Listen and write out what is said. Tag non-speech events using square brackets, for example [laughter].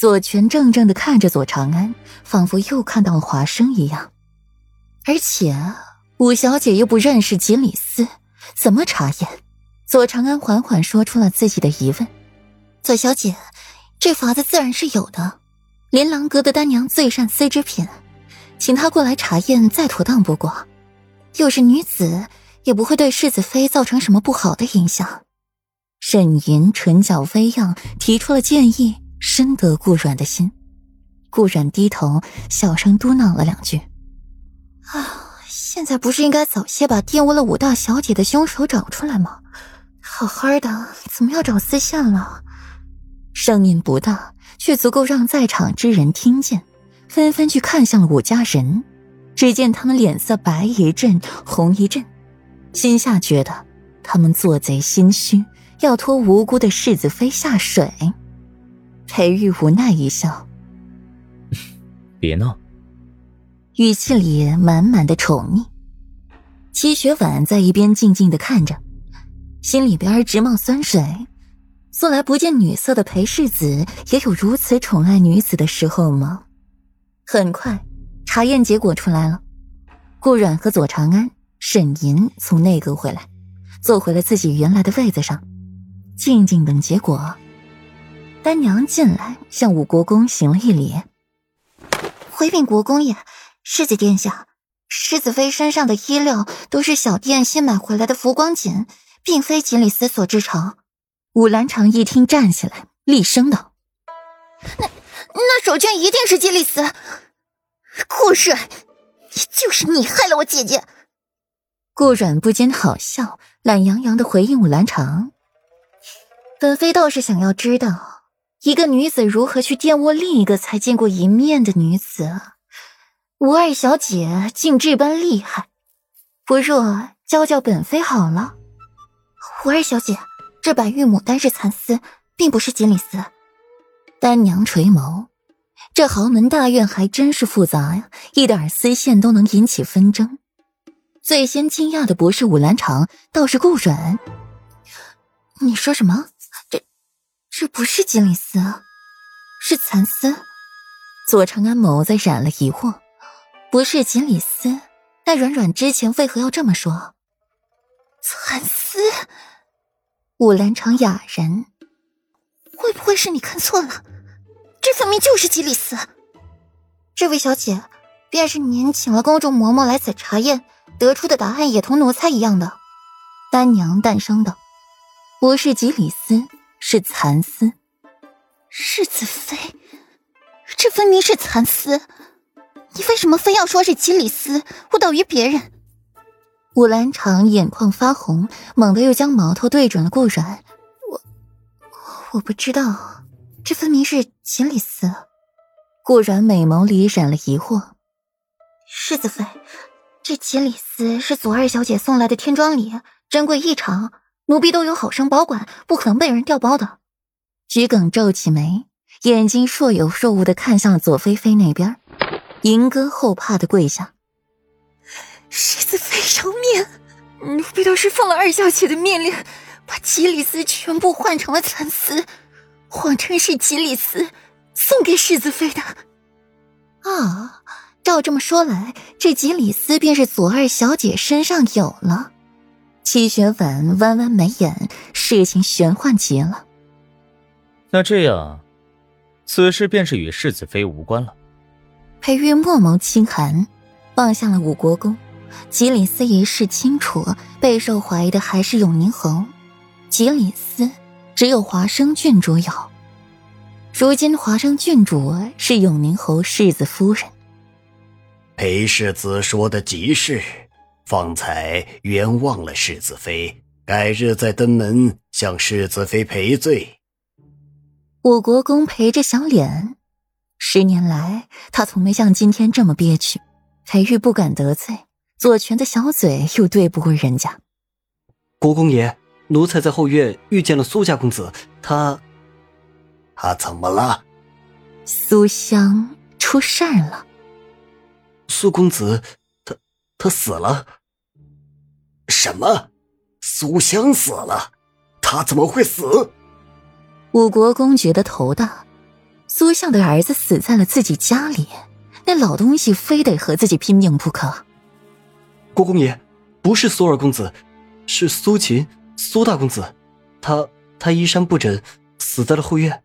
左权怔怔的看着左长安，仿佛又看到了华生一样。而且五小姐又不认识锦鲤司，怎么查验？左长安缓缓说出了自己的疑问：“左小姐，这法子自然是有的。琳琅阁的丹娘最善丝织品，请她过来查验再妥当不过。又是女子，也不会对世子妃造成什么不好的影响。”沈吟唇角微漾，提出了建议。深得顾阮的心，顾阮低头小声嘟囔了两句：“啊，现在不是应该早些把玷污了五大小姐的凶手找出来吗？好好的，怎么要找丝线了？”声音不大，却足够让在场之人听见，纷纷去看向了五家人。只见他们脸色白一阵，红一阵，心下觉得他们做贼心虚，要拖无辜的世子妃下水。裴玉无奈一笑：“ [laughs] 别闹。”语气里满满的宠溺。齐雪婉在一边静静的看着，心里边直冒酸水。素来不见女色的裴世子，也有如此宠爱女子的时候吗？很快，查验结果出来了。顾阮和左长安、沈吟从内阁回来，坐回了自己原来的位子上，静静等结果。丹娘进来，向武国公行了一礼，回禀国公爷，世子殿下，世子妃身上的衣料都是小店新买回来的浮光锦，并非锦鲤丝所制成。武兰长一听，站起来，厉声道：“那那手绢一定是锦鲤丝！顾阮，就是你害了我姐姐！”顾阮不禁好笑，懒洋洋的回应武兰长：“本妃倒是想要知道。”一个女子如何去玷污另一个才见过一面的女子？吴二小姐竟这般厉害，不若教教本妃好了。吴二小姐，这白玉牡丹是蚕丝，并不是锦鲤丝。丹娘垂眸，这豪门大院还真是复杂呀，一点丝线都能引起纷争。最先惊讶的不是武兰长，倒是顾阮。你说什么？这不是锦鲤丝，是蚕丝。左长安眸子染了疑惑，不是锦鲤丝，那软软之前为何要这么说？蚕丝。武兰长哑然，会不会是你看错了？这分明就是锦鲤丝。这位小姐，便是您请了公主嬷嬷来此查验，得出的答案也同奴才一样的。丹娘淡声道：“不是锦鲤丝。”是蚕丝，世子妃，这分明是蚕丝，你为什么非要说是锦鲤丝，误导于别人？武兰长眼眶发红，猛地又将矛头对准了顾然。我我不知道，这分明是锦鲤丝。顾然美眸里染了疑惑。世子妃，这锦鲤丝是左二小姐送来的天庄礼，珍贵异常。奴婢都有好生保管，不可能被人调包的。桔梗皱起眉，眼睛若有若无的看向左菲菲那边。银歌后怕的跪下：“世子妃饶命！奴婢都是奉了二小姐的命令，把吉里斯全部换成了蚕丝，谎称是吉里斯送给世子妃的。啊，照这么说来，这吉里斯便是左二小姐身上有了。”齐雪婉弯弯眉眼，事情玄幻极了。那这样，此事便是与世子妃无关了。裴玉墨眸轻寒，望向了武国公。吉里斯一事清楚，备受怀疑的还是永宁侯。吉里斯只有华生郡主有，如今华生郡主是永宁侯世子夫人。裴世子说的极是。方才冤枉了世子妃，改日再登门向世子妃赔罪。我国公陪着小脸，十年来他从没像今天这么憋屈。裴玉不敢得罪，左权的小嘴又对不过人家。国公爷，奴才在后院遇见了苏家公子，他，他怎么了？苏香出事儿了。苏公子，他他死了。什么？苏香死了？她怎么会死？五国公觉得头大。苏相的儿子死在了自己家里，那老东西非得和自己拼命不可。国公爷，不是苏二公子，是苏秦，苏大公子，他他衣衫不整，死在了后院。